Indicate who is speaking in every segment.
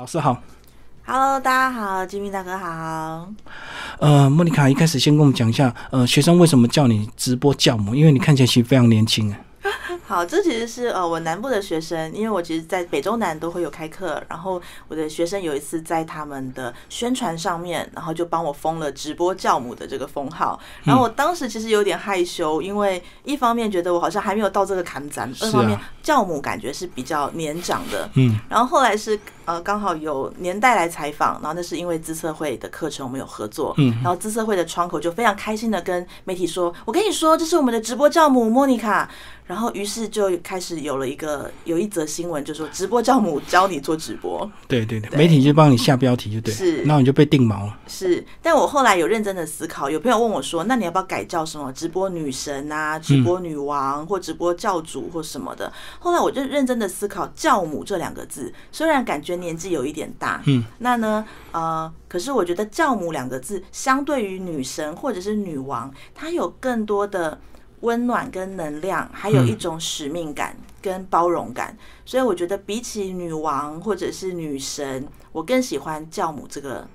Speaker 1: 老师好
Speaker 2: ，Hello，大家好，金明大哥好。
Speaker 1: 呃，莫妮卡一开始先跟我们讲一下，呃，学生为什么叫你直播教母？因为你看起来其实非常年轻啊。
Speaker 2: 好，这其实是呃我南部的学生，因为我其实在北中南都会有开课，然后我的学生有一次在他们的宣传上面，然后就帮我封了直播教母的这个封号，然后我当时其实有点害羞，因为一方面觉得我好像还没有到这个坎站，二方面教母感觉是比较年长的，
Speaker 1: 嗯，
Speaker 2: 然后后来是呃刚好有年代来采访，然后那是因为资策会的课程我们有合作，
Speaker 1: 嗯。
Speaker 2: 然后资策会的窗口就非常开心的跟媒体说，我跟你说这是我们的直播教母莫妮卡，然后于是就开始有了一个有一则新闻，就说直播教母教你做直播，
Speaker 1: 对对对，媒体就帮你下标题就对了，
Speaker 2: 是。
Speaker 1: 然后你就被定毛了。
Speaker 2: 是，但我后来有认真的思考，有朋友问我说，那你要不要改叫什么直播女神啊、直播女王或直播教主或什么的？后来我就认真的思考，教母这两个字，虽然感觉年纪有一点大，
Speaker 1: 嗯，
Speaker 2: 那呢，呃，可是我觉得教母两个字，相对于女神或者是女王，它有更多的温暖跟能量，还有一种使命感跟包容感。所以我觉得比起女王或者是女神，我更喜欢教母这个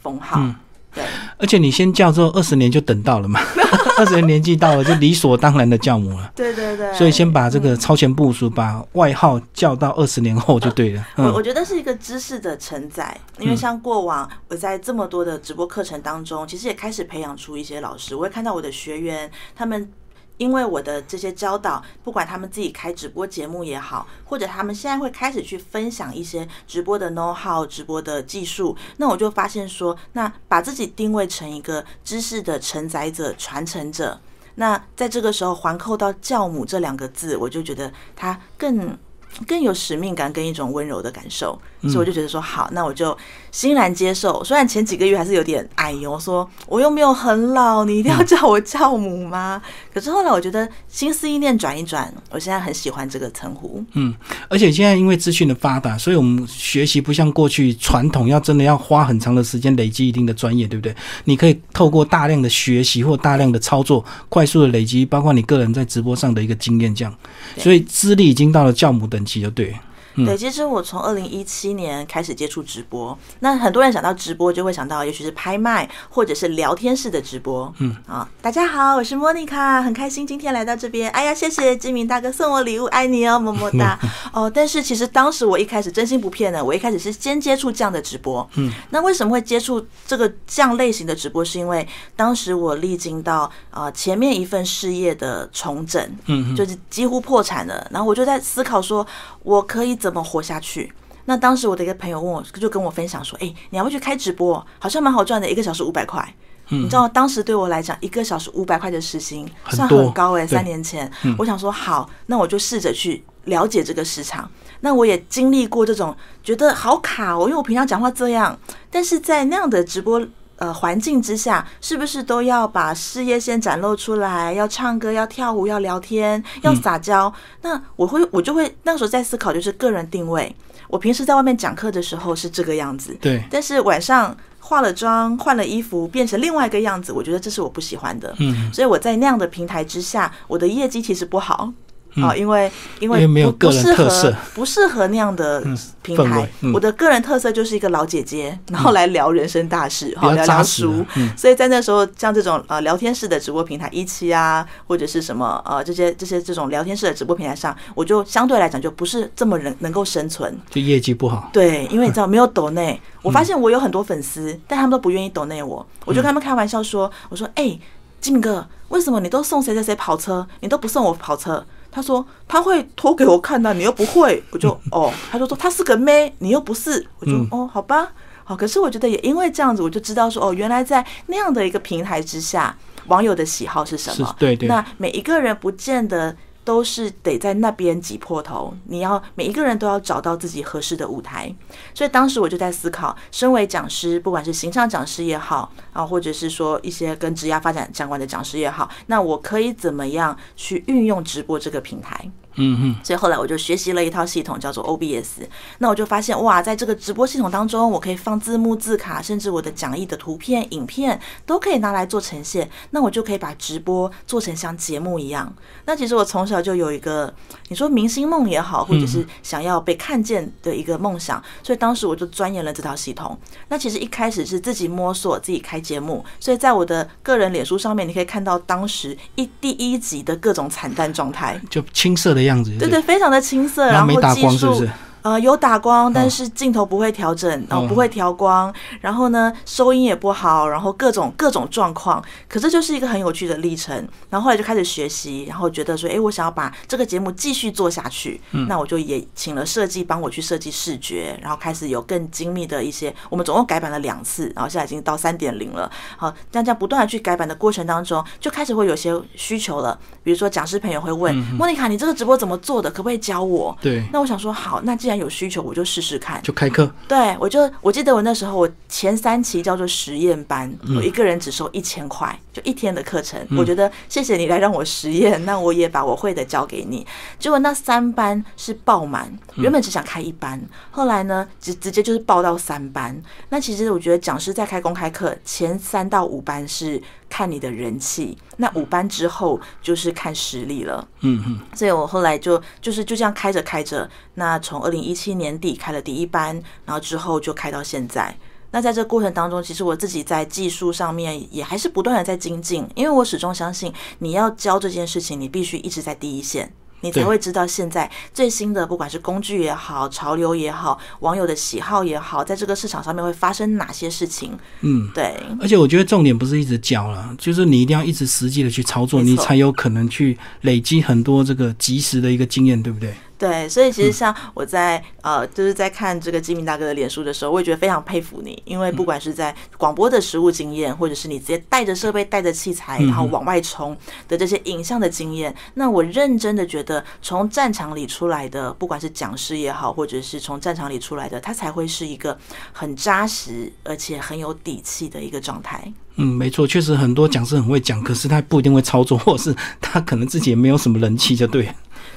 Speaker 2: 封号。
Speaker 1: 嗯
Speaker 2: 对，
Speaker 1: 而且你先叫之后，二十年就等到了嘛，二十年年纪到了，就理所当然的教母了。
Speaker 2: 对对对。
Speaker 1: 所以先把这个超前部署，把外号叫到二十年后就对了。
Speaker 2: 我我
Speaker 1: 嗯
Speaker 2: 觉得是一个知识的承载，因为像过往我在这么多的直播课程当中，其实也开始培养出一些老师，我会看到我的学员他们。因为我的这些教导，不管他们自己开直播节目也好，或者他们现在会开始去分享一些直播的 know how、直播的技术，那我就发现说，那把自己定位成一个知识的承载者、传承者，那在这个时候环扣到教母这两个字，我就觉得它更更有使命感跟一种温柔的感受，所以我就觉得说好，那我就欣然接受。虽然前几个月还是有点哎呦，说我又没有很老，你一定要叫我教母吗？可是后来我觉得心思意念转一转，我现在很喜欢这个称呼。
Speaker 1: 嗯，而且现在因为资讯的发达，所以我们学习不像过去传统要真的要花很长的时间累积一定的专业，对不对？你可以透过大量的学习或大量的操作，快速的累积，包括你个人在直播上的一个经验，这样，所以资历已经到了教母等级，就对了。嗯
Speaker 2: 对，其实我从二零一七年开始接触直播，那很多人想到直播就会想到，也许是拍卖或者是聊天式的直播。
Speaker 1: 嗯
Speaker 2: 啊，大家好，我是莫妮卡，很开心今天来到这边。哎呀，谢谢金明大哥送我礼物，爱你哦，么么哒。哦，但是其实当时我一开始真心不骗的，我一开始是先接触这样的直播。
Speaker 1: 嗯，
Speaker 2: 那为什么会接触这个这样类型的直播？是因为当时我历经到呃前面一份事业的重整，
Speaker 1: 嗯
Speaker 2: 就是几乎破产了。然后我就在思考说，我可以怎么活下去？那当时我的一个朋友问我，就跟我分享说：“哎、你要不去开直播？好像蛮好赚的，一个小时五百块。”你知道，当时对我来讲，一个小时五百块的时薪算
Speaker 1: 很
Speaker 2: 高哎、
Speaker 1: 对
Speaker 2: 三年前，我想说好，那我就试着去了解这个市场。那我也经历过这种觉得好卡哦，因为我平常讲话这样，但是在那样的直播呃环境之下，是不是都要把事业线展露出来？要唱歌，要跳舞，要聊天，要撒娇？那我会我就会那时候在思考，就是个人定位。我平时在外面讲课的时候是这个样子，
Speaker 1: 对，
Speaker 2: 但是晚上化了妆、换了衣服，变成另外一个样子，我觉得这是我不喜欢的。
Speaker 1: 嗯，
Speaker 2: 所以我在那样的平台之下，我的业绩其实不好。啊，因为因为
Speaker 1: 因为没有
Speaker 2: 不不
Speaker 1: 个人
Speaker 2: 适合
Speaker 1: 特色
Speaker 2: 不适合那样的平台我的个人特色就是一个老姐姐，然后来聊人生大事，好聊聊
Speaker 1: 扎实
Speaker 2: 书。
Speaker 1: 嗯
Speaker 2: 所以在那时候，像这种呃聊天式的直播平台一期啊，或者是什么呃这些这些这种聊天式的直播平台上，我就相对来讲就不是这么能能够生存。
Speaker 1: 就业绩不好。
Speaker 2: 对，因为你知道 没有抖内，我发现我有很多粉丝，但他们都不愿意抖内我，我就跟他们开玩笑说，我说，哎、金明哥，为什么你都送谁谁谁跑车，你都不送我跑车？他说他会脱给我看的，你又不会，我就哦，他就说他是个妹，你又不是，我就、
Speaker 1: 嗯。
Speaker 2: 哦，好吧，好，可是我觉得也因为这样子，我就知道说哦，原来在那样的一个平台之下，网友的喜好是什么？
Speaker 1: 对对。
Speaker 2: 那每一个人不见得都是得在那边挤破头，你要每一个人都要找到自己合适的舞台。所以当时我就在思考，身为讲师，不管是形象讲师也好啊，或者是说一些跟职业发展相关的讲师也好，那我可以怎么样去运用直播这个平台？
Speaker 1: 嗯嗯，
Speaker 2: 所以后来我就学习了一套系统，叫做 OBS。那我就发现，哇，在这个直播系统当中，我可以放字幕、字卡，甚至我的讲义的图片、影片都可以拿来做呈现。那我就可以把直播做成像节目一样。那其实我从小就有一个，你说明星梦也好，或者是想要被看见的一个梦想，所以当时我就钻研了这套系统。那其实一开始是自己摸索、自己开节目，所以在我的个人脸书上面，你可以看到当时一第一集的各种惨淡状态，
Speaker 1: 就青涩的样子。
Speaker 2: 对对，非常的青涩，然后技术。呃，有打光，但是镜头不会调整，然后不会调光，然后呢，收音也不好，然后各种各种状况。可这就是一个很有趣的历程。然后后来就开始学习，然后觉得说，哎，我想要把这个节目继续做下去。那我就也请了设计帮我去设计视觉，然后开始有更精密的一些。我们总共改版了两次，然后现在已经到三点零了。好，但这样不断的去改版的过程当中，就开始会有些需求了。比如说讲师朋友会问莫妮卡，你这个直播怎么做的？可不可以教我？
Speaker 1: 对。
Speaker 2: 那我想说，好，那既然有需求，我就试试看，
Speaker 1: 就开课。
Speaker 2: 对，我就我记得我那时候，我前三期叫做实验班，我一个人只收一千块，就一天的课程。我觉得谢谢你来让我实验，那我也把我会的教给你。结果那三班是爆满，原本只想开一班，后来呢，直直接就是报到三班。那其实我觉得讲师在开公开课前三到五班是。看你的人气，那五班之后就是看实力了。
Speaker 1: 嗯嗯，
Speaker 2: 所以我后来就就是就这样开着开着，那从二零一七年底开了第一班，然后之后就开到现在。那在这过程当中，其实我自己在技术上面也还是不断的在精进，因为我始终相信，你要教这件事情，你必须一直在第一线。你才会知道现在最新的，不管是工具也好，潮流也好，网友的喜好也好，在这个市场上面会发生哪些事情？
Speaker 1: 嗯，
Speaker 2: 对。
Speaker 1: 而且我觉得重点不是一直教了，就是你一定要一直实际的去操作，你才有可能去累积很多这个及时的一个经验，对不对？
Speaker 2: 对，所以其实像我在呃，就是在看这个金明大哥的脸书的时候，我也觉得非常佩服你，因为不管是在广播的实物经验，或者是你直接带着设备、带着器材，然后往外冲的这些影像的经验，那我认真的觉得，从战场里出来的，不管是讲师也好，或者是从战场里出来的，他才会是一个很扎实而且很有底气的一个状态。
Speaker 1: 嗯，没错，确实很多讲师很会讲，可是他不一定会操作，或是他可能自己也没有什么人气，就对。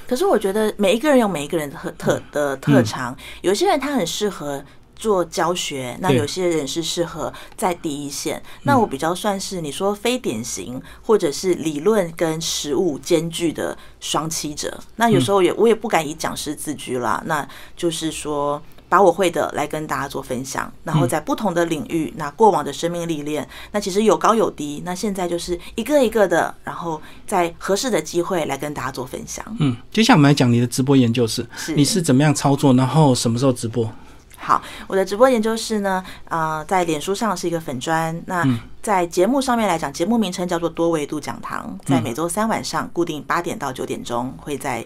Speaker 2: 可是我觉得每一个人有每一个人的特特的特长，有些人他很适合做教学，那有些人是适合在第一线。那我比较算是你说非典型，或者是理论跟实物兼具的双栖者。那有时候也我也不敢以讲师自居啦，那就是说。把我会的来跟大家做分享，然后在不同的领域，那过往的生命历练，那其实有高有低，那现在就是一个一个的，然后在合适的机会来跟大家做分享。
Speaker 1: 嗯，接下来我们来讲你的直播研究室，你是怎么样操作，然后什么时候直播？
Speaker 2: 好，我的直播研究室呢，啊，在脸书上是一个粉砖，那在节目上面来讲，节目名称叫做多维度讲堂，在每周三晚上固定八点到九点钟会在。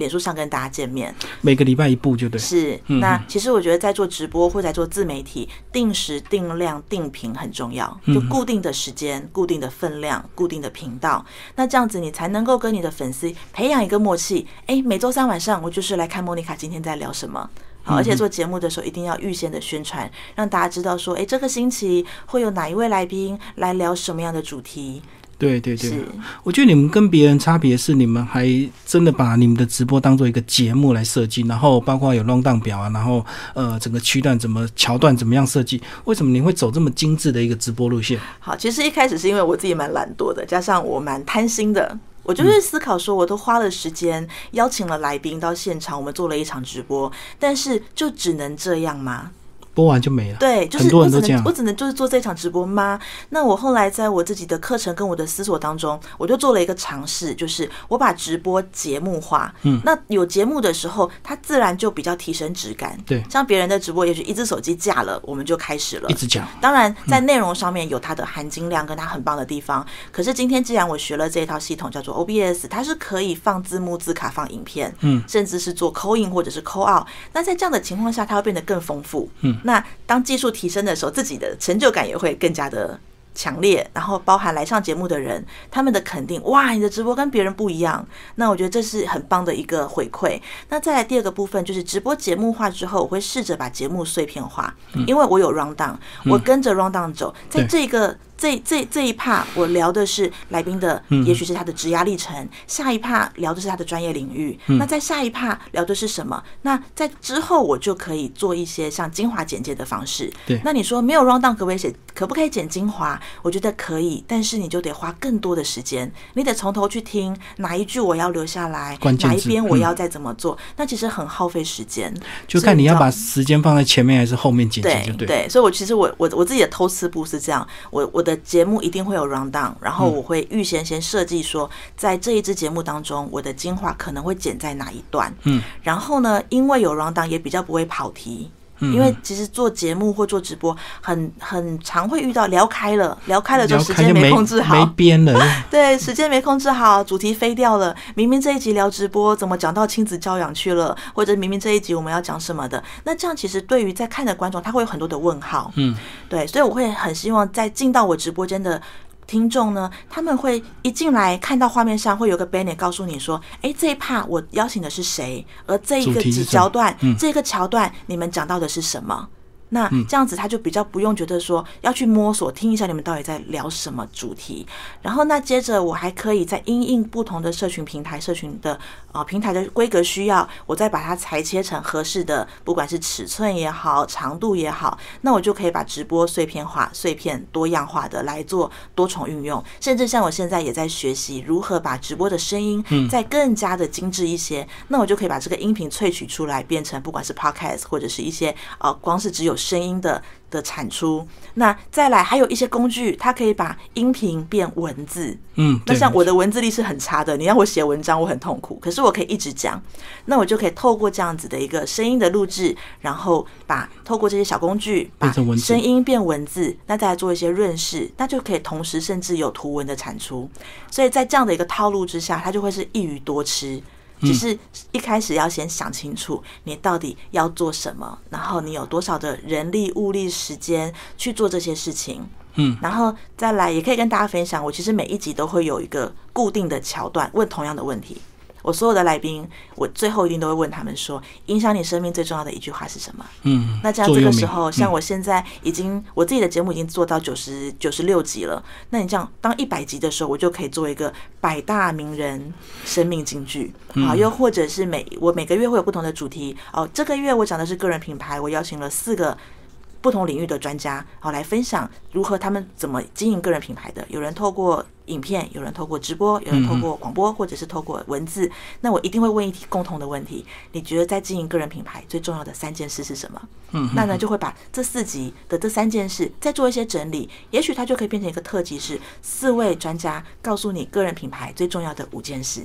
Speaker 2: 脸书上跟大家见面，
Speaker 1: 每个礼拜一部就对。
Speaker 2: 是，那其实我觉得在做直播或在做自媒体，定时、定量、定频很重要，就固定的时间、固定的分量、固定的频道，那这样子你才能够跟你的粉丝培养一个默契。哎，每周三晚上我就是来看莫妮卡今天在聊什么，好而且做节目的时候一定要预先的宣传，让大家知道说，哎，这个星期会有哪一位来宾来聊什么样的主题。
Speaker 1: 对对对，我觉得你们跟别人差别是，你们还真的把你们的直播当做一个节目来设计，然后包括有 round down 表啊，然后呃整个区段怎么桥段怎么样设计？为什么你会走这么精致的一个直播路线？
Speaker 2: 好，其实一开始是因为我自己蛮懒惰的，加上我蛮贪心的，我就是思考说，我都花了时间邀请了来宾到现场，我们做了一场直播，但是就只能这样吗？
Speaker 1: 播完就没了。
Speaker 2: 对，就是我只能我只能就是做这场直播吗？那我后来在我自己的课程跟我的思索当中，我就做了一个尝试，就是我把直播节目化。
Speaker 1: 嗯，
Speaker 2: 那有节目的时候，它自然就比较提升质感。
Speaker 1: 对，
Speaker 2: 像别人的直播，也许一只手机架了，我们就开始了，
Speaker 1: 一直讲。
Speaker 2: 当然，在内容上面有它的含金量跟它很棒的地方。可是今天既然我学了这一套系统，叫做 OBS，它是可以放字幕、字卡、放影片，
Speaker 1: 嗯，
Speaker 2: 甚至是做 call in 或者是 call out。那在这样的情况下，它会变得更丰富。
Speaker 1: 嗯。
Speaker 2: 那当技术提升的时候，自己的成就感也会更加的强烈。然后包含来上节目的人，他们的肯定，哇，你的直播跟别人不一样。那我觉得这是很棒的一个回馈。那再来第二个部分，就是直播节目化之后，我会试着把节目碎片化，因为我有 round down，我跟着 round down 走，在这个。这这这一趴我聊的是来宾的，
Speaker 1: 嗯
Speaker 2: 也许是他的职涯历程，下一趴聊的是他的专业领域，
Speaker 1: 嗯
Speaker 2: 那在下一趴聊的是什么？那在之后我就可以做一些像精华简介的方式。
Speaker 1: 对
Speaker 2: 那你说没有 round down 可不可以写？可不可以剪精华？我觉得可以，但是你就得花更多的时间，你得从头去听哪一句我要留下来，哪一边我
Speaker 1: 嗯
Speaker 2: 要再怎么做，那其实很耗费时间。
Speaker 1: 就看你要把时间放在前面还是后面剪辑，
Speaker 2: 对
Speaker 1: 就对。
Speaker 2: 对，所以我其实我我我自己的偷吃步是这样，我我的节目一定会有 round down，然后我会预先先设计说，在这一支节目当中，我的精华可能会剪在哪一段，
Speaker 1: 嗯，
Speaker 2: 然后呢，因为有 round down，也比较不会跑题。
Speaker 1: 嗯
Speaker 2: 因为其实做节目或做直播，很很常会遇到聊开了，聊开了就时间
Speaker 1: 没
Speaker 2: 控制好，
Speaker 1: 没编了，
Speaker 2: 对，时间没控制好，主题飞掉了。明明这一集聊直播，怎么讲到亲子教养去了？或者明明这一集我们要讲什么的？那这样其实对于在看的观众，他会有很多的问号。
Speaker 1: 嗯，
Speaker 2: 对，所以我会很希望在进到我直播间的。听众呢，他们会一进来看到画面上会有个 banner 告诉你说，哎，这一 part 我邀请的是谁，而这一个几桥段，
Speaker 1: 嗯。
Speaker 2: 这个桥段你们讲到的是什么？那
Speaker 1: 嗯。
Speaker 2: 这样子他就比较不用觉得说要去摸索听一下你们到底在聊什么主题，然后那接着我还可以在因应不同的社群平台、社群的呃平台的规格需要，我再把它裁切成合适的，不管是尺寸也好、长度也好，那我就可以把直播碎片化、碎片多样化的来做多重运用，甚至像我现在也在学习如何把直播的声音再更加的精致一些，那我就可以把这个音频萃取出来，变成不管是 podcast 或者是一些呃光是只有声音的的产出。那再来还有一些工具，它可以把音频变文字。
Speaker 1: 嗯，
Speaker 2: 那像我的文字力是很差的，你让我写文章，我很痛苦。可是我可以一直讲，那我就可以透过这样子的一个声音的录制，然后把透过这些小工具，把声音变文字，那再来做一些润饰，那就可以同时甚至有图文的产出。所以在这样的一个套路之下，它就会是一鱼多吃。只是一开始要先想清楚你到底要做什么，然后你有多少的人力、物力、时间去做这些事情。
Speaker 1: 嗯，
Speaker 2: 然后再来也可以跟大家分享，我其实每一集都会有一个固定的桥段，问同样的问题。我所有的来宾，我最后一定都会问他们说，影响你生命最重要的一句话是什么？
Speaker 1: 嗯，
Speaker 2: 那这样这个时候，像
Speaker 1: 嗯
Speaker 2: 我现在已经我自己的节目已经做到九十九十六集了，那你这样当一百集的时候，我就可以做一个百大名人生命金句
Speaker 1: 嗯
Speaker 2: 啊，又或者是每我每个月会有不同的主题哦，这个月我讲的是个人品牌，我邀请了四个。不同领域的专家，好来分享如何他们怎么经营个人品牌的。有人透过影片，有人透过直播，有人透过广播，或者是透过文字。那我一定会问一题共同的问题：你觉得在经营个人品牌最重要的三件事是什么？
Speaker 1: 嗯，
Speaker 2: 那呢就会把这四集的这三件事再做一些整理，也许它就可以变成一个特辑，是四位专家告诉你个人品牌最重要的五件事。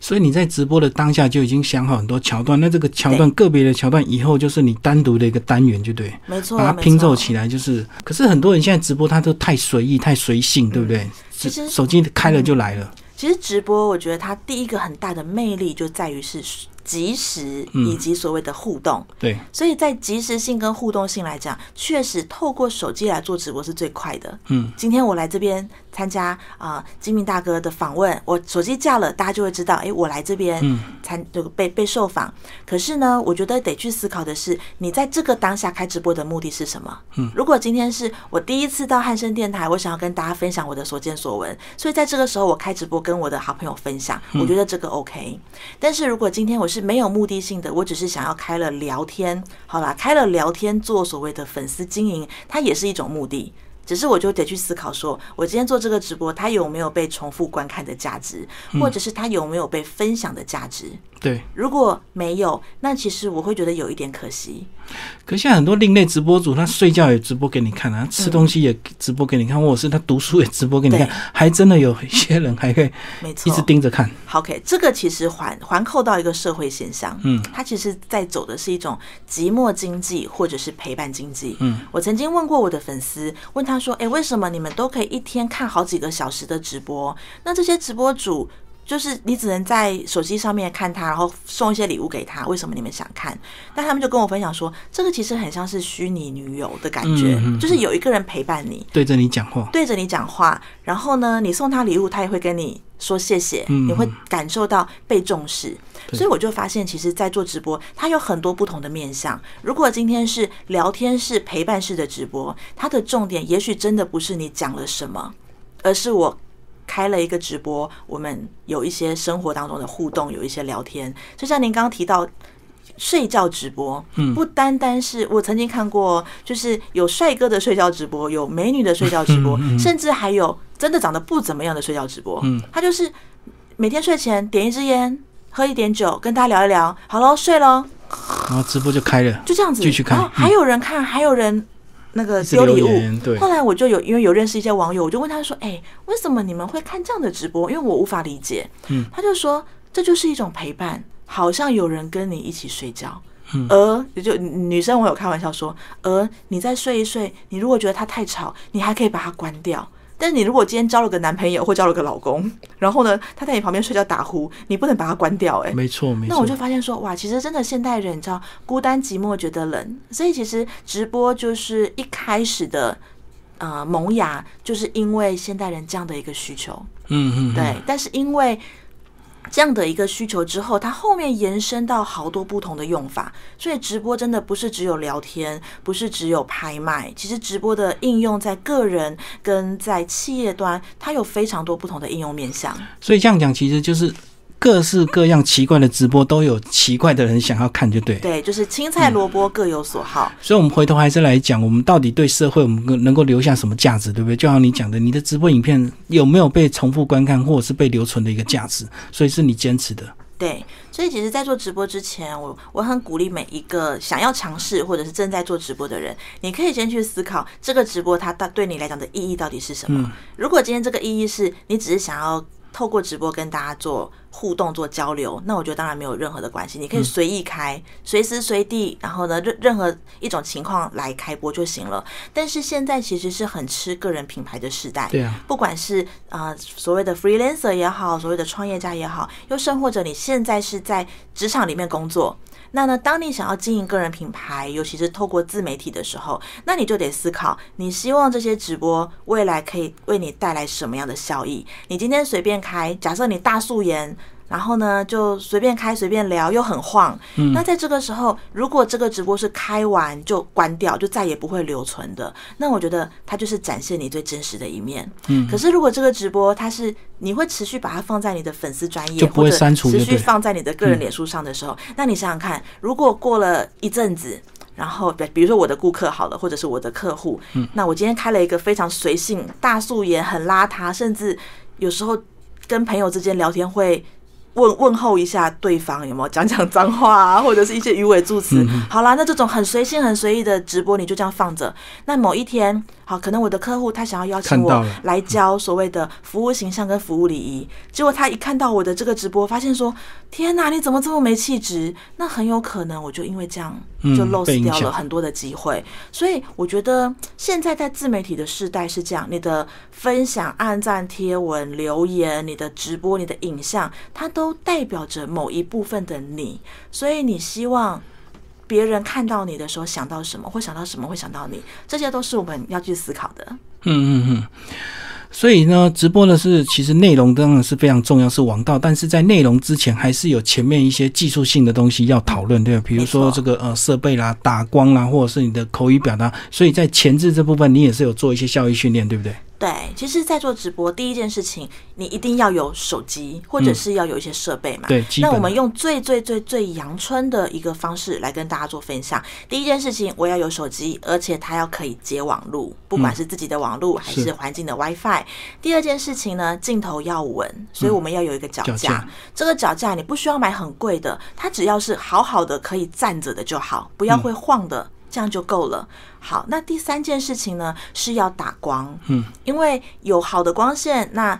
Speaker 1: 所以你在直播的当下就已经想好很多桥段，那这个桥段个别的桥段以后就是你单独的一个单元，就对，
Speaker 2: 没错，
Speaker 1: 把它拼凑起来就是。可是很多人现在直播他都太随意、太随性，对不对？
Speaker 2: 嗯其实
Speaker 1: 手机开了就来了，
Speaker 2: 其实直播，我觉得它第一个很大的魅力就在于是即时以及所谓的互动。
Speaker 1: 对，
Speaker 2: 所以在即时性跟互动性来讲，确实透过手机来做直播是最快的。
Speaker 1: 嗯，
Speaker 2: 今天我来这边参加啊、金明大哥的访问，我手机架了，大家就会知道，诶，我来这边
Speaker 1: 嗯
Speaker 2: 参这个被被受访。可是呢，我觉得得去思考的是，你在这个当下开直播的目的是什么？
Speaker 1: 嗯，
Speaker 2: 如果今天是我第一次到汉声电台，我想要跟大家分享我的所见所闻，所以在这个时候我开直播跟我的好朋友分享，我觉得这个 OK。但是如果今天我是没有目的性的，我只是想要开了聊天，好啦，开了聊天做所谓的粉丝经营，它也是一种目的。只是我就得去思考说，我今天做这个直播，它有没有被重复观看的价值，或者是它有没有被分享的价值？
Speaker 1: 对。
Speaker 2: 如果没有，那其实我会觉得有一点可惜。
Speaker 1: 可是现在很多另类直播主，他睡觉也直播给你看啊，吃东西也直播给你看，或者是他读书也直播给你看，还真的有一些人还会
Speaker 2: 没错，
Speaker 1: 一直盯着看。
Speaker 2: OK，这个其实环环扣到一个社会现象，
Speaker 1: 嗯，
Speaker 2: 他其实在走的是一种寂寞经济或者是陪伴经济。
Speaker 1: 嗯，
Speaker 2: 我曾经问过我的粉丝，问他说：“诶，为什么你们都可以一天看好几个小时的直播？那这些直播主？”就是你只能在手机上面看他，然后送一些礼物给他。为什么你们想看？但他们就跟我分享说，这个其实很像是虚拟女友的感觉，
Speaker 1: 嗯嗯嗯
Speaker 2: 就是有一个人陪伴你，
Speaker 1: 对着你讲话，
Speaker 2: 对着你讲话，然后呢，你送他礼物，他也会跟你说谢谢，
Speaker 1: 嗯
Speaker 2: 你会感受到被重视。所以我就发现，其实，在做直播，它有很多不同的面向。如果今天是聊天式、陪伴式的直播，它的重点也许真的不是你讲了什么，而是我开了一个直播，我们有一些生活当中的互动，有一些聊天。就像您刚刚提到。睡觉直播，
Speaker 1: 嗯
Speaker 2: 不单单是我曾经看过，就是有帅哥的睡觉直播，有美女的睡觉直播，
Speaker 1: 嗯嗯嗯
Speaker 2: 甚至还有真的长得不怎么样的睡觉直播。
Speaker 1: 嗯，
Speaker 2: 他就是每天睡前点一支烟，喝一点酒，跟大家聊一聊，好喽，睡喽，
Speaker 1: 然后直播就开了，
Speaker 2: 就这样子。
Speaker 1: 继续看
Speaker 2: 然后还有人看，还有人那个丢礼物。
Speaker 1: 对，
Speaker 2: 后来我就有因为有认识一些网友，我就问他说：“哎、为什么你们会看这样的直播？因为我无法理解。”
Speaker 1: 嗯，
Speaker 2: 他就说这就是一种陪伴，好像有人跟你一起睡觉。
Speaker 1: 嗯
Speaker 2: 而就女生我有开玩笑说，而你再睡一睡，你如果觉得他太吵，你还可以把它关掉。但是你如果今天交了个男朋友或交了个老公，然后呢，他在你旁边睡觉打呼，你不能把他关掉、哎，
Speaker 1: 没错没错。
Speaker 2: 那我就发现说，哇，其实真的现代人，你知道，孤单寂寞觉得冷，所以其实直播就是一开始的呃萌芽，就是因为现代人这样的一个需求，
Speaker 1: 嗯嗯，嗯
Speaker 2: 对。但是因为这样的一个需求之后，它后面延伸到好多不同的用法，所以直播真的不是只有聊天，不是只有拍卖，其实直播的应用在个人跟在企业端，它有非常多不同的应用面向。
Speaker 1: 所以这样讲，其实就是各式各样奇怪的直播都有奇怪的人想要看，就对。
Speaker 2: 对，就是青菜萝卜各有所好。
Speaker 1: 所以，我们回头还是来讲，我们到底对社会我们能够留下什么价值，对不对？就像你讲的，你的直播影片有没有被重复观看，或者是被留存的一个价值，所以是你坚持的。
Speaker 2: 对，所以其实，在做直播之前，我我很鼓励每一个想要尝试或者是正在做直播的人，你可以先去思考这个直播它到对你来讲的意义到底是什么。如果今天这个意义是你只是想要透过直播跟大家做互动、做交流，那我觉得当然没有任何的关系，你可以随意开，随时随地，然后呢，任任何一种情况来开播就行了。但是现在其实是很吃个人品牌的时代，
Speaker 1: 对啊，
Speaker 2: 不管是啊、呃所谓的 freelancer 也好，所谓的创业家也好，又甚或者你现在是在职场里面工作，那呢，当你想要经营个人品牌，尤其是透过自媒体的时候，那你就得思考，你希望这些直播未来可以为你带来什么样的效益？你今天随便开，假设你大素颜。然后呢，就随便开随便聊，又很晃。
Speaker 1: 嗯
Speaker 2: 那在这个时候，如果这个直播是开完就关掉，就再也不会留存的，那我觉得它就是展现你最真实的一面。
Speaker 1: 嗯
Speaker 2: 可是如果这个直播它是你会持续把它放在你的粉丝专业，
Speaker 1: 就不会
Speaker 2: 或者
Speaker 1: 删除
Speaker 2: 持续放在你的个人脸书上的时候，那你想想看，如果过了一阵子。然后，比比如说我的顾客好了，或者是我的客户，嗯那我今天开了一个非常随性、大素颜、很邋遢，甚至有时候跟朋友之间聊天会问问候一下对方有没有讲讲脏话啊，或者是一些鱼尾助词。好啦，那这种很随性、很随意的直播，你就这样放着。那某一天，好，可能我的客户他想要邀请我来教所谓的服务形象跟服务礼仪，结果他一看到我的这个直播，发现说：“天哪，你怎么这么没气质？”那很有可能我就因为这样
Speaker 1: 嗯
Speaker 2: 就 lost 掉了很多的机会。所以我觉得现在在自媒体的时代是这样，你的分享、按赞、贴文、留言、你的直播、你的影像，它都代表着某一部分的你。所以你希望别人看到你的时候想到什么，会想到什么，会想到你，这些都是我们要去思考的。
Speaker 1: 嗯嗯嗯。所以呢，直播的是其实内容当然是非常重要，是王道。但是在内容之前，还是有前面一些技术性的东西要讨论，对吧？比如说这个呃设备啦、打光啦，或者是你的口语表达。所以在前置这部分，你也是有做一些效益训练，对不对？
Speaker 2: 对，其实，在做直播，第一件事情，你一定要有手机，或者是要有一些设备嘛。
Speaker 1: 对
Speaker 2: 那我们用最最最最阳春的一个方式来跟大家做分享。第一件事情，我要有手机，而且它要可以接网路，不管是自己的网路还
Speaker 1: 是
Speaker 2: 是环境的 WiFi。第二件事情呢，镜头要稳，所以我们要有一个脚架。
Speaker 1: 脚架
Speaker 2: 这个脚架你不需要买很贵的，它只要是好好的可以站着的就好，不要会晃的。这样就够了。好，那第三件事情呢是要打光，
Speaker 1: 嗯，
Speaker 2: 因为有好的光线，那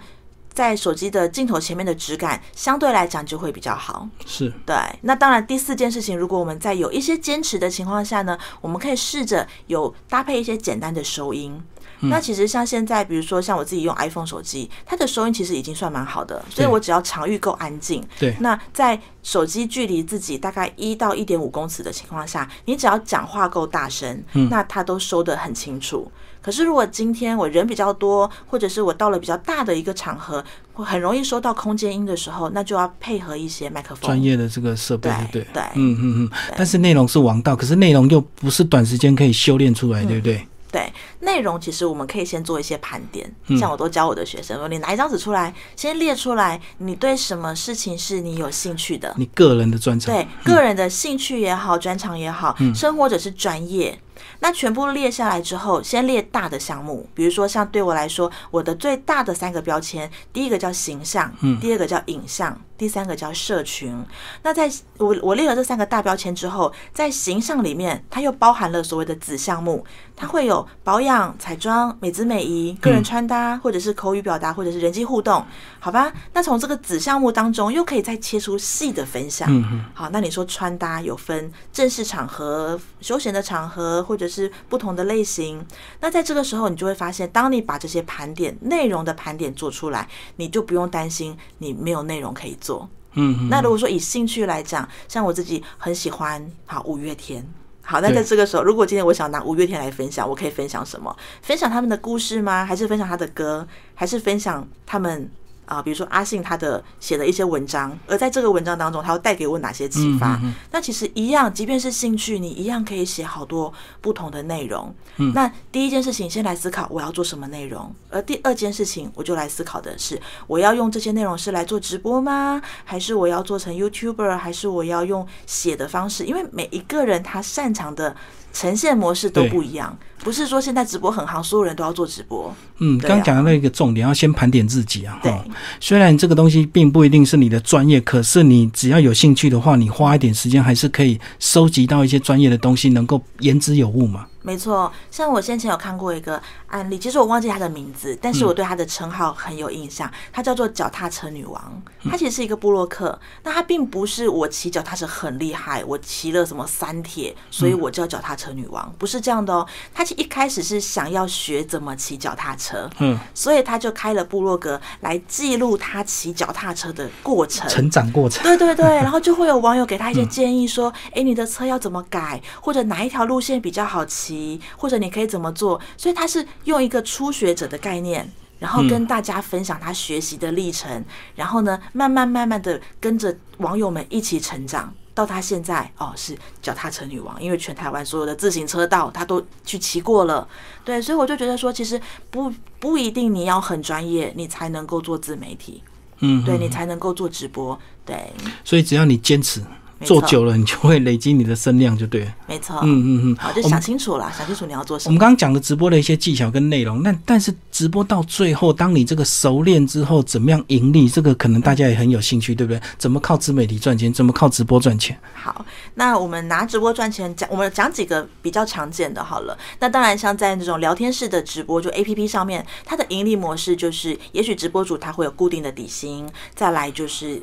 Speaker 2: 在手机的镜头前面的质感相对来讲就会比较好。
Speaker 1: 是，
Speaker 2: 对，那当然第四件事情，如果我们在有一些坚持的情况下呢，我们可以试着有搭配一些简单的收音。那其实像现在，比如说像我自己用 iPhone 手机，它的收音其实已经算蛮好的，所以我只要场域够安静，
Speaker 1: 对
Speaker 2: 那在手机距离自己大概一到一点五公尺的情况下，你只要讲话够大声，
Speaker 1: 嗯
Speaker 2: 那它都收得很清楚。可是如果今天我人比较多，或者是我到了比较大的一个场合，会很容易收到空间音的时候，那就要配合一些麦克风。
Speaker 1: 专业的这个设备，对
Speaker 2: 对对
Speaker 1: 嗯嗯嗯。但是内容是王道，可是内容又不是短时间可以修炼出来，对不对？
Speaker 2: 对内容，其实我们可以先做一些盘点，
Speaker 1: 嗯。
Speaker 2: 像我都教我的学生，你拿一张纸出来，先列出来，你对什么事情是你有兴趣的，
Speaker 1: 你个人的专长，
Speaker 2: 对个人的兴趣也好，专长也好，
Speaker 1: 嗯。
Speaker 2: 生活者是专业。那全部列下来之后，先列大的项目，比如说像对我来说，我的最大的三个标签，第一个叫形象，
Speaker 1: 嗯
Speaker 2: 第二个叫影像，第三个叫社群。那在我我列了这三个大标签之后，在形象里面，它又包含了所谓的子项目，它会有保养、彩妆、美姿美仪、个人穿搭，或者是口语表达，或者是人际互动，好吧？那从这个子项目当中，又可以再切出细的分享。好，那你说穿搭有分正式场合、休闲的场合，或者是不同的类型。那在这个时候，你就会发现，当你把这些盘点内容的盘点做出来，你就不用担心你没有内容可以做。
Speaker 1: 嗯嗯，
Speaker 2: 那如果说以兴趣来讲，像我自己很喜欢好五月天。好，那在这个时候，如果今天我想拿五月天来分享，我可以分享什么？分享他们的故事吗？还是分享他的歌？还是分享他们啊、比如说阿信他的写的一些文章，而在这个文章当中，他会带给我哪些启发？
Speaker 1: 嗯嗯嗯
Speaker 2: 那其实一样，即便是兴趣，你一样可以写好多不同的内容。
Speaker 1: 嗯
Speaker 2: 那第一件事情，先来思考我要做什么内容，而第二件事情，我就来思考的是，我要用这些内容是来做直播吗？还是我要做成 YouTuber？还是我要用写的方式？因为每一个人他擅长的呈现模式都不一样，不是说现在直播很行，所有人都要做直播。
Speaker 1: 嗯，刚刚讲的那个重点，要先盘点自己啊。
Speaker 2: 对
Speaker 1: 哈，虽然这个东西并不一定是你的专业，可是你只要有兴趣的话，你花一点时间还是可以收集到一些专业的东西，能够言之有物嘛。
Speaker 2: 没错，像我先前有看过一个案例，其实我忘记她的名字，但是我对她的称号很有印象，她叫做脚踏车女王。她其实是一个布洛克，那她并不是我骑脚踏车很厉害，我骑了什么三铁，所以我叫脚踏车女王，不是这样的哦。她其实一开始是想要学怎么骑脚踏车，
Speaker 1: 嗯，
Speaker 2: 所以她就开了部落格来记录她骑脚踏车的过程。
Speaker 1: 成长过程。
Speaker 2: 对对对，然后就会有网友给他一些建议，说：“哎、你的车要怎么改，或者哪一条路线比较好骑，或者你可以怎么做。”所以他是用一个初学者的概念，然后跟大家分享他学习的历程，然后呢，慢慢慢慢的跟着网友们一起成长。到他现在哦，是脚踏车女王，因为全台湾所有的自行车道他都去骑过了，对，所以我就觉得说，其实不不一定你要很专业，你才能够做自媒体，
Speaker 1: 嗯，嗯
Speaker 2: 对你才能够做直播，对，
Speaker 1: 所以只要你坚持做久了，你就会累积你的声量，就对了。
Speaker 2: 没错，
Speaker 1: 嗯嗯嗯。
Speaker 2: 好，就想清楚了，想清楚你要做什么。
Speaker 1: 我们刚刚讲的直播的一些技巧跟内容，那但是直播到最后，当你这个熟练之后，怎么样盈利？这个可能大家也很有兴趣，对不对？怎么靠自媒体赚钱？怎么靠直播赚钱？
Speaker 2: 好，那我们拿直播赚钱讲，我们讲几个比较常见的好了。那当然，像在那种聊天式的直播，就 A P P 上面，它的盈利模式就是，也许直播主他会有固定的底薪，再来就是。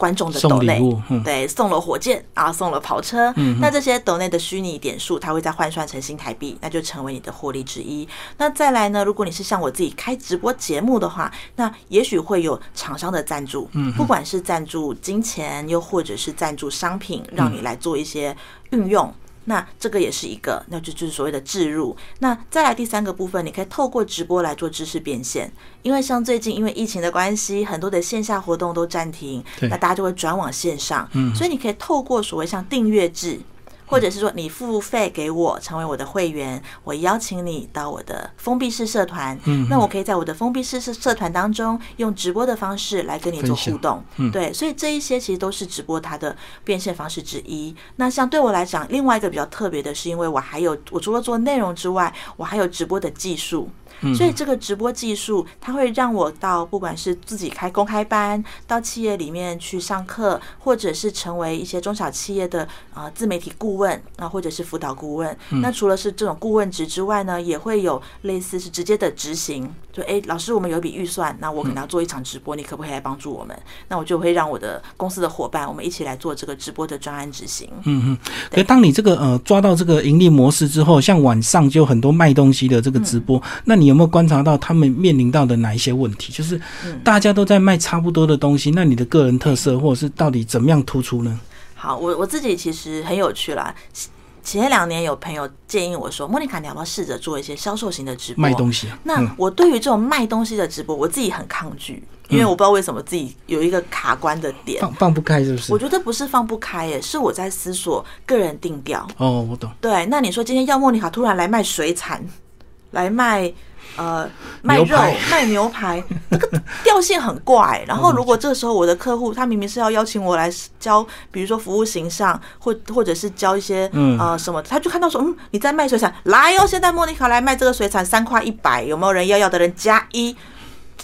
Speaker 2: 观众的
Speaker 1: 送
Speaker 2: 抖内，
Speaker 1: 嗯
Speaker 2: 对，送了火箭啊，送了跑车，那这些抖内的虚拟点数，它会再换算成新台币，那就成为你的获利之一。那再来呢，如果你是像我自己开直播节目的话，那也许会有厂商的赞助，嗯，不管是赞助金钱，又或者是赞助商品，让你来做一些运用。那这个也是一个，那就就是所谓的置入。那再来第三个部分，你可以透过直播来做知识变现，因为像最近因为疫情的关系，很多的线下活动都暂停，那大家就会转往线上，嗯，所以你可以透过所谓像订阅制。或者是说你付费给我成为我的会员，我邀请你到我的封闭式社团，
Speaker 1: 嗯
Speaker 2: 那我可以在我的封闭式社社团当中用直播的方式来跟你做互动，
Speaker 1: 嗯
Speaker 2: 对，所以这一些其实都是直播它的变现方式之一。那像对我来讲，另外一个比较特别的是，因为我还有我除了做内容之外，我还有直播的技术。所以这个直播技术，它会让我到不管是自己开公开班，到企业里面去上课，或者是成为一些中小企业的啊自媒体顾问啊，或者是辅导顾问。那除了是这种顾问职之外呢，也会有类似是直接的执行。就哎，老师，我们有一笔预算，那我可能要做一场直播，你可不可以来帮助我们？那我就会让我的公司的伙伴，我们一起来做这个直播的专案执行。
Speaker 1: 嗯嗯。可当你这个呃抓到这个盈利模式之后，像晚上就很多卖东西的这个直播，那你有没有观察到他们面临到的哪一些问题？就是大家都在卖差不多的东西，那你的个人特色或者是到底怎么样突出呢？
Speaker 2: 好，我我自己其实很有趣啦。前两年有朋友建议我说：“莫妮卡，你要不要试着做一些销售型的直播？
Speaker 1: 卖东西啊？”
Speaker 2: 那我对于这种卖东西的直播，我自己很抗拒，因为我不知道为什么自己有一个卡关的点，
Speaker 1: 放放不开，是不是？
Speaker 2: 我觉得不是放不开，耶，是我在思索个人定调。
Speaker 1: 哦，我懂。
Speaker 2: 对，那你说今天要莫妮卡突然来卖水产，来卖。呃，卖肉卖牛排，那个 调性很怪。然后，如果这时候我的客户他明明是要邀请我来教，比如说服务形象，或或者是教一些呃什么，他就看到说，嗯，你在卖水产，来哦，现在莫妮卡来卖这个水产，三块一百，有没有人要要的人加一？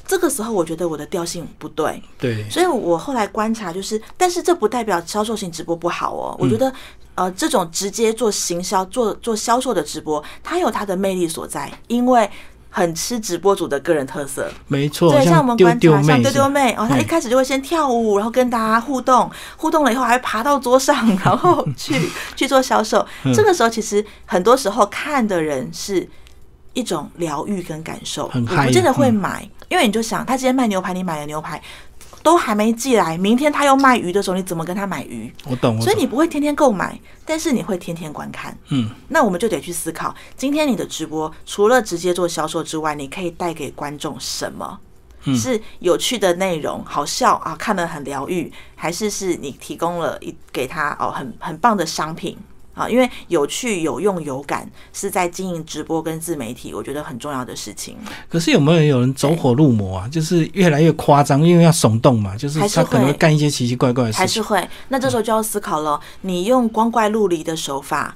Speaker 2: 这个时候我觉得我的调性不对，
Speaker 1: 对，
Speaker 2: 所以我后来观察就是，但是这不代表销售型直播不好哦。我觉得呃，这种直接做行销、做做销售的直播，它有它的魅力所在，因为。很吃直播主的个人特色，
Speaker 1: 没错。
Speaker 2: 对，像我们观察，像
Speaker 1: 丢
Speaker 2: 丢妹哦，她一开始就会先跳舞，然后跟大家互动，互动了以后还爬到桌上，然后去去做销售。这个时候，其实很多时候看的人是一种疗愈跟感受，不真的会买，因为你就想，他今天卖牛排，你买了牛排。都还没寄来，明天他又卖鱼的时候，你怎么跟他买鱼？
Speaker 1: 我懂，
Speaker 2: 所以你不会天天购买，但是你会天天观看。
Speaker 1: 嗯，
Speaker 2: 那我们就得去思考，今天你的直播除了直接做销售之外，你可以带给观众什么？是有趣的内容，好笑啊，看得很疗愈，还是是你提供了一给他哦很很棒的商品？啊，因为有趣、有用、有感，是在经营直播跟自媒体，我觉得很重要的事情。
Speaker 1: 可是有没有有人走火入魔啊？就是越来越夸张，因为要耸动嘛，就是他可能会干一些奇奇怪怪的事情。
Speaker 2: 还是会，那这时候就要思考了：你用光怪陆离的手法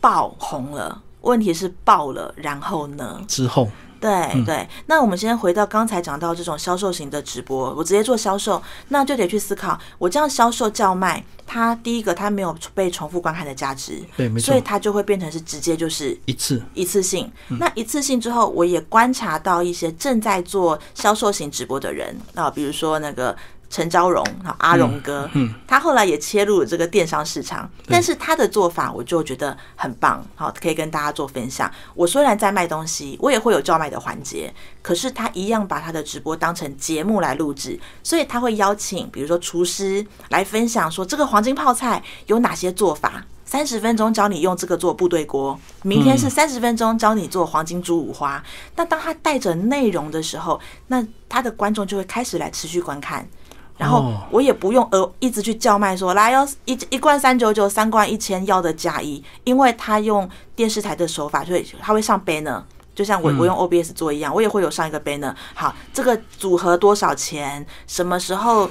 Speaker 2: 爆红了，问题是爆了，然后呢？
Speaker 1: 之后。
Speaker 2: 对对，那我们先回到刚才讲到这种销售型的直播，我直接做销售，那就得去思考，我这样销售叫卖，它第一个它没有被重复观看的价值，
Speaker 1: 对，没错，
Speaker 2: 所以它就会变成是直接就是
Speaker 1: 一次
Speaker 2: 一次性。那一次性之后，我也观察到一些正在做销售型直播的人啊，比如说那个。陈昭荣啊，阿荣哥，嗯，他后来也切入了这个电商市场，但是他的做法我就觉得很棒，好，可以跟大家做分享。我虽然在卖东西，我也会有叫卖的环节，可是他一样把他的直播当成节目来录制，所以他会邀请，比如说厨师来分享，说这个黄金泡菜有哪些做法，三十分钟教你用这个做部队锅，明天是三十分钟教你做黄金猪五花。那当他带着内容的时候，那他的观众就会开始来持续观看。然后我也不用呃一直去叫卖说来要一一罐三九九三罐一千要的加一，因为他用电视台的手法，所以他会上 banner，就像我我用 OBS 做一样，我也会有上一个 banner。好，这个组合多少钱？什么时候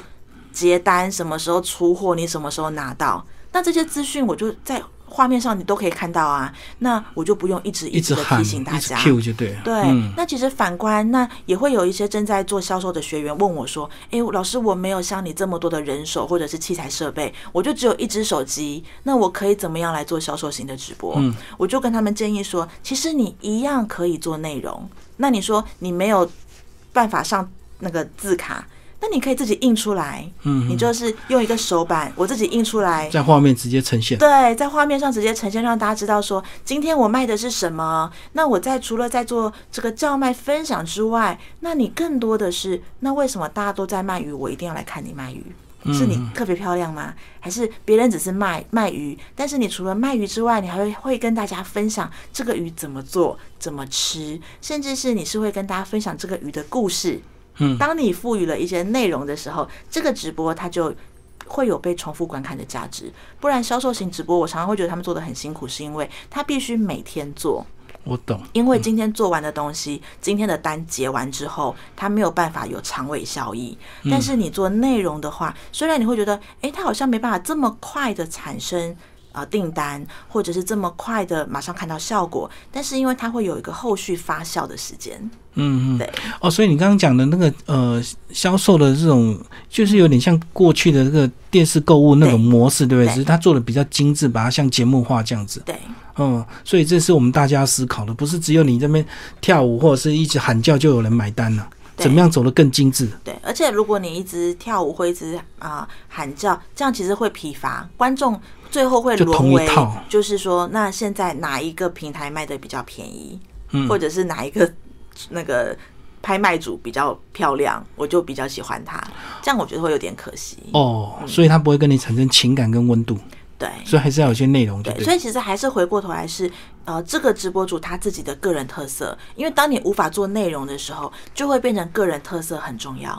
Speaker 2: 结单？什么时候出货？你什么时候拿到？那这些资讯我就在。画面上你都可以看到啊，那我就不用一直一直的提醒大家，
Speaker 1: 就对。
Speaker 2: 对，那其实反观，那也会有一些正在做销售的学员问我说：“哎，老师，我没有像你这么多的人手或者是器材设备，我就只有一只手机，那我可以怎么样来做销售型的直播？”嗯，我就跟他们建议说：“其实你一样可以做内容。那你说你没有办法上那个字卡。”那你可以自己印出来，嗯，你就是用一个手板，我自己印出来，
Speaker 1: 在画面直接呈现。
Speaker 2: 对，在画面上直接呈现，让大家知道说，今天我卖的是什么。那我在除了在做这个叫卖分享之外，那你更多的是，那为什么大家都在卖鱼，我一定要来看你卖鱼？是你特别漂亮吗？还是别人只是卖卖鱼，但是你除了卖鱼之外，你还会会跟大家分享这个鱼怎么做、怎么吃，甚至是你是会跟大家分享这个鱼的故事。当你赋予了一些内容的时候，这个直播它就会有被重复观看的价值。不然销售型直播，我常常会觉得他们做的很辛苦，是因为他必须每天做。
Speaker 1: 我懂，
Speaker 2: 因为今天做完的东西，今天的单结完之后，它没有办法有长尾效益。但是你做内容的话，虽然你会觉得，哎，它好像没办法这么快的产生呃订单，或者是这么快的马上看到效果，但是因为它会有一个后续发酵的时间，
Speaker 1: 嗯嗯，
Speaker 2: 对，
Speaker 1: 哦，所以你刚刚讲的那个呃销售的这种，就是有点像过去的这个电视购物那种模式，对不对？
Speaker 2: 对
Speaker 1: 只是它做的比较精致，把它像节目化这样子。
Speaker 2: 对。
Speaker 1: 嗯，所以这是我们大家思考的，不是只有你这边跳舞或者是一直喊叫就有人买单了。
Speaker 2: 对
Speaker 1: 怎么样走得更精致？
Speaker 2: 对，而且如果你一直跳舞或一直啊、喊叫，这样其实会疲乏观众，最后会沦为就是说，那现在哪一个平台卖的比较便宜，
Speaker 1: 嗯。
Speaker 2: 或者是哪一个那个拍卖组比较漂亮，我就比较喜欢它，这样我觉得会有点可惜。
Speaker 1: 哦，所以它不会跟你产生情感跟温度，
Speaker 2: 对。
Speaker 1: 所以还是要有些内容，对
Speaker 2: 对，所以其实还是回过头来是，呃，这个直播主他自己的个人特色，因为当你无法做内容的时候，就会变成个人特色很重要。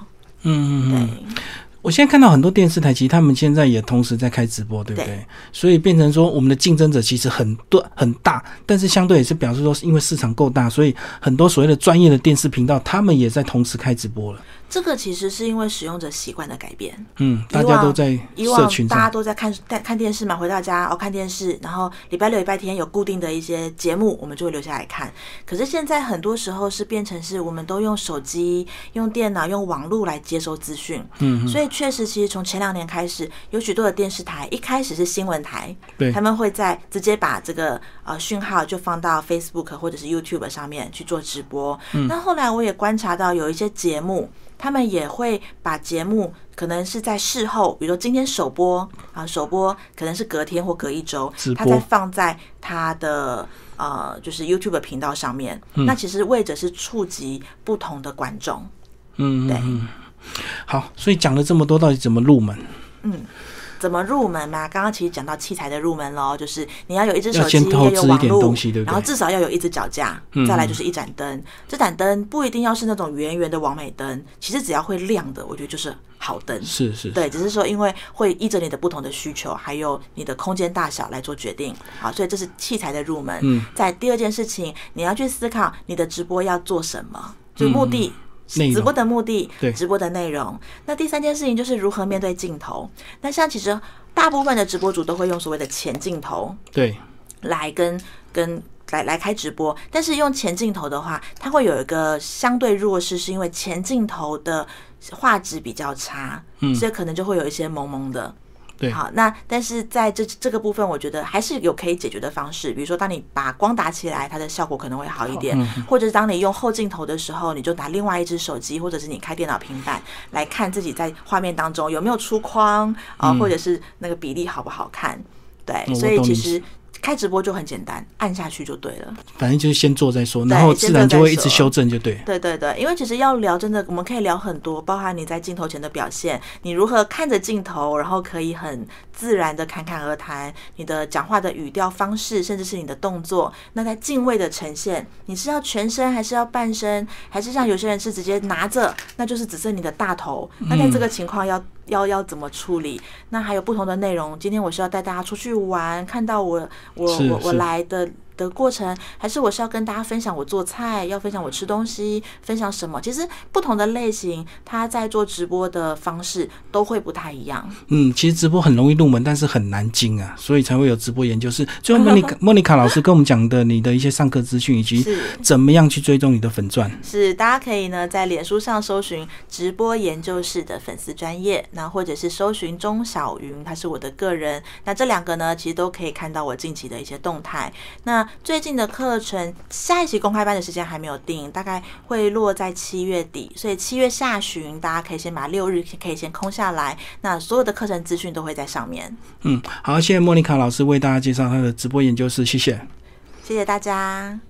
Speaker 1: 嗯嗯嗯。
Speaker 2: 对，
Speaker 1: 我现在看到很多电视台，其实他们现在也同时在开直播，对不对？
Speaker 2: 对
Speaker 1: 所以变成说，我们的竞争者其实很多很大，但是相对也是表示说，因为市场够大，所以很多所谓的专业的电视频道，他们也在同时开直播了。
Speaker 2: 这个其实是因为使用者习惯的改变。
Speaker 1: 嗯，大
Speaker 2: 以往
Speaker 1: 家都在
Speaker 2: 以往大家，都在看看看电视嘛，回到家哦看电视，然后礼拜六、礼拜天有固定的一些节目，我们就会留下来看。可是现在很多时候是变成是我们都用手机、用电脑、用网络来接收资讯，
Speaker 1: 嗯，
Speaker 2: 所以确实，其实从前两年开始，有许多的电视台一开始是新闻台，
Speaker 1: 对
Speaker 2: 他们会在直接把这个呃讯号就放到 Facebook 或者是 YouTube 上面去做直播。那后来我也观察到有一些节目，他们也会把节目可能是在事后，比如说今天首播啊，首播可能是隔天或隔一周他再放在他的。呃，就是 YouTube 频道上面，那其实为者是触及不同的观众，
Speaker 1: 嗯，嗯
Speaker 2: 对
Speaker 1: 嗯。好，所以讲了这么多，到底怎么入门？
Speaker 2: 怎么入门嘛？刚刚其实讲到器材的入门喽，就是你要有一只手机，
Speaker 1: 要
Speaker 2: 有网络然后至少要有一只脚架，
Speaker 1: 嗯
Speaker 2: 再来就是一盏灯。这盏灯不一定要是那种圆圆的完美灯，其实只要会亮的，我觉得就是好灯。
Speaker 1: 是是，
Speaker 2: 对，只是说因为会依着你的不同的需求，还有你的空间大小来做决定。好，所以这是器材的入门。
Speaker 1: 嗯，
Speaker 2: 在第二件事情，你要去思考你的直播要做什么，就目的。直播的目的，
Speaker 1: 对
Speaker 2: 直播的内容。那第三件事情就是如何面对镜头。那像其实大部分的直播主都会用所谓的前镜头
Speaker 1: 对，
Speaker 2: 来跟跟来来开直播，但是用前镜头的话，它会有一个相对弱势，是因为前镜头的画质比较差，
Speaker 1: 嗯
Speaker 2: 所以可能就会有一些蒙蒙的。
Speaker 1: 对
Speaker 2: 好，那但是在这这个部分，我觉得还是有可以解决的方式。比如说，当你把光打起来，它的效果可能会好一点；
Speaker 1: 嗯
Speaker 2: 或者是当你用后镜头的时候，你就拿另外一只手机，或者是你开电脑、平板来看自己在画面当中有没有出框啊、或者是那个比例好不好看。对，所以其实开直播就很简单，按下去就对了。
Speaker 1: 反正就是先做再说，然后自然就会一直修正，就对。
Speaker 2: 对对对，因为其实要聊，真的我们可以聊很多，包含你在镜头前的表现，你如何看着镜头，然后可以很自然的侃侃而谈，你的讲话的语调方式，甚至是你的动作，那在敬畏的呈现，你是要全身还是要半身，还是像有些人是直接拿着，那就是只剩你的大头，那在这个情况要。要要怎么处理？那还有不同的内容。今天我是要带大家出去玩，看到我我我我来的的过程，还是我是要跟大家分享我做菜，要分享我吃东西，分享什么？其实不同的类型，他在做直播的方式都会不太一样。
Speaker 1: 嗯，其实直播很容易入门，但是很难精啊，所以才会有直播研究室。最后，莫妮卡 莫妮卡老师跟我们讲的你的一些上课资讯，以及
Speaker 2: 是
Speaker 1: 怎么样去追踪你的粉钻。
Speaker 2: 是，大家可以呢在脸书上搜寻直播研究室的粉丝专业，那或者是搜寻钟小云，他是我的个人。那这两个呢，其实都可以看到我近期的一些动态。那最近的课程，下一期公开班的时间还没有定，大概会落在七月底，所以七月下旬大家可以先把六日可以先空下来。那所有的课程资讯都会在上面。
Speaker 1: 嗯，好，谢谢莫妮卡老师为大家介绍她的直播研究室，谢谢。
Speaker 2: 谢谢大家。